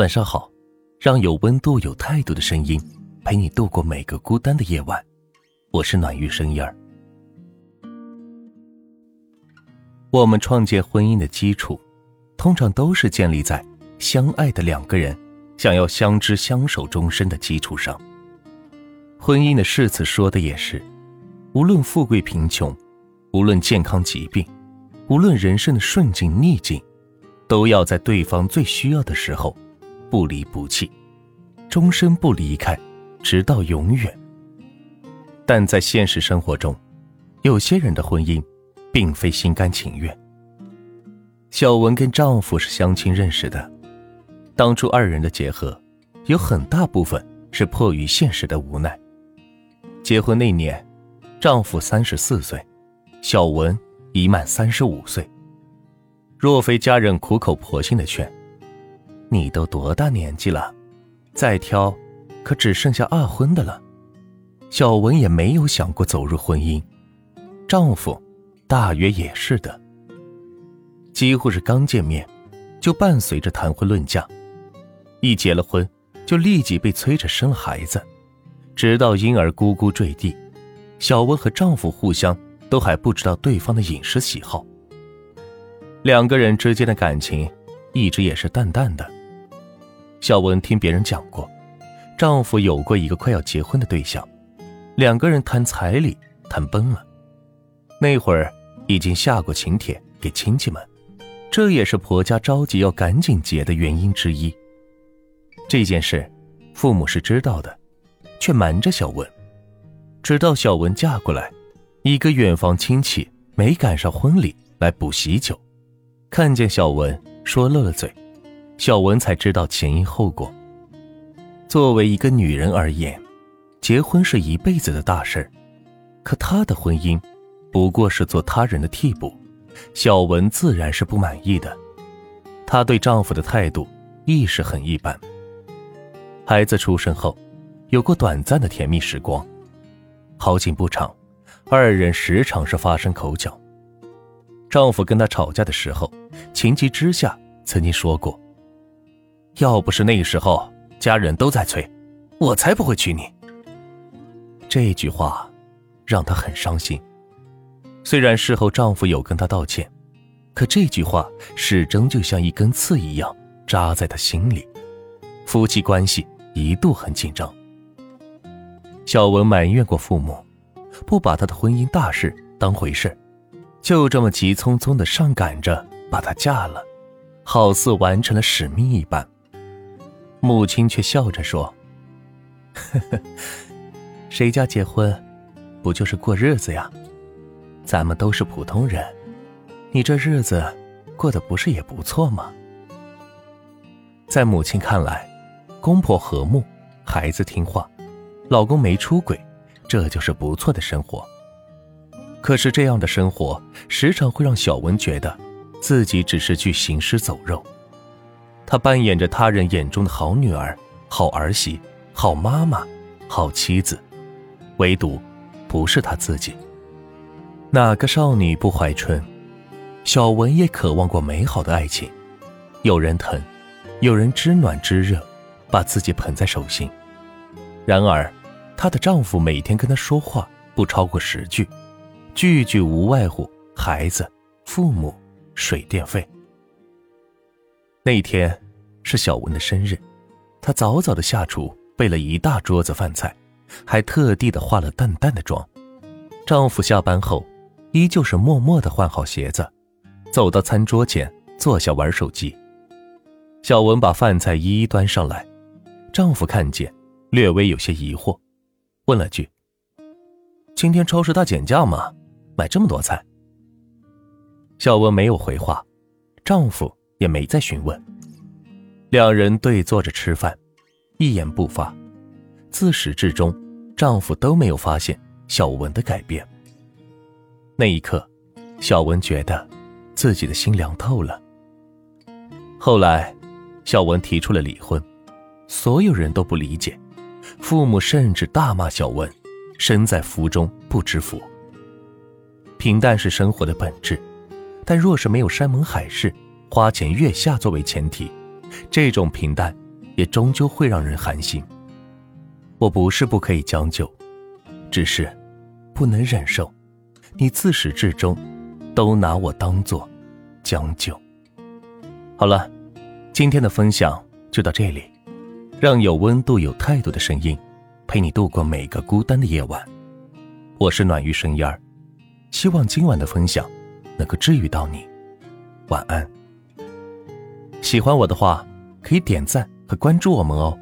晚上好，让有温度、有态度的声音陪你度过每个孤单的夜晚。我是暖玉声音儿。我们创建婚姻的基础，通常都是建立在相爱的两个人想要相知相守终身的基础上。婚姻的誓词说的也是，无论富贵贫穷，无论健康疾病，无论人生的顺境逆境，都要在对方最需要的时候。不离不弃，终身不离开，直到永远。但在现实生活中，有些人的婚姻，并非心甘情愿。小文跟丈夫是相亲认识的，当初二人的结合，有很大部分是迫于现实的无奈。结婚那年，丈夫三十四岁，小文已满三十五岁。若非家人苦口婆心的劝，你都多大年纪了，再挑，可只剩下二婚的了。小文也没有想过走入婚姻，丈夫大约也是的。几乎是刚见面，就伴随着谈婚论嫁，一结了婚，就立即被催着生孩子，直到婴儿咕咕坠地，小文和丈夫互相都还不知道对方的饮食喜好。两个人之间的感情，一直也是淡淡的。小文听别人讲过，丈夫有过一个快要结婚的对象，两个人谈彩礼谈崩了。那会儿已经下过请帖给亲戚们，这也是婆家着急要赶紧结的原因之一。这件事，父母是知道的，却瞒着小文。直到小文嫁过来，一个远房亲戚没赶上婚礼来补喜酒，看见小文说漏了嘴。小文才知道前因后果。作为一个女人而言，结婚是一辈子的大事可她的婚姻，不过是做他人的替补。小文自然是不满意的。她对丈夫的态度亦是很一般。孩子出生后，有过短暂的甜蜜时光，好景不长，二人时常是发生口角。丈夫跟她吵架的时候，情急之下曾经说过。要不是那时候家人都在催，我才不会娶你。这句话让她很伤心。虽然事后丈夫有跟她道歉，可这句话始终就像一根刺一样扎在她心里。夫妻关系一度很紧张。小文埋怨过父母，不把她的婚姻大事当回事，就这么急匆匆的上赶着把她嫁了，好似完成了使命一般。母亲却笑着说：“呵呵，谁家结婚，不就是过日子呀？咱们都是普通人，你这日子过得不是也不错吗？”在母亲看来，公婆和睦，孩子听话，老公没出轨，这就是不错的生活。可是这样的生活，时常会让小文觉得，自己只是具行尸走肉。她扮演着他人眼中的好女儿、好儿媳、好妈妈、好妻子，唯独不是她自己。哪个少女不怀春？小文也渴望过美好的爱情，有人疼，有人知暖知热，把自己捧在手心。然而，她的丈夫每天跟她说话不超过十句，句句无外乎孩子、父母、水电费。那天是小文的生日，她早早的下厨备了一大桌子饭菜，还特地的化了淡淡的妆。丈夫下班后，依旧是默默的换好鞋子，走到餐桌前坐下玩手机。小文把饭菜一一端上来，丈夫看见，略微有些疑惑，问了句：“今天超市大减价吗？买这么多菜？”小文没有回话，丈夫。也没再询问，两人对坐着吃饭，一言不发。自始至终，丈夫都没有发现小文的改变。那一刻，小文觉得自己的心凉透了。后来，小文提出了离婚，所有人都不理解，父母甚至大骂小文身在福中不知福。平淡是生活的本质，但若是没有山盟海誓。花前月下作为前提，这种平淡也终究会让人寒心。我不是不可以将就，只是不能忍受你自始至终都拿我当做将就。好了，今天的分享就到这里，让有温度、有态度的声音陪你度过每个孤单的夜晚。我是暖玉生烟儿，希望今晚的分享能够治愈到你。晚安。喜欢我的话，可以点赞和关注我们哦。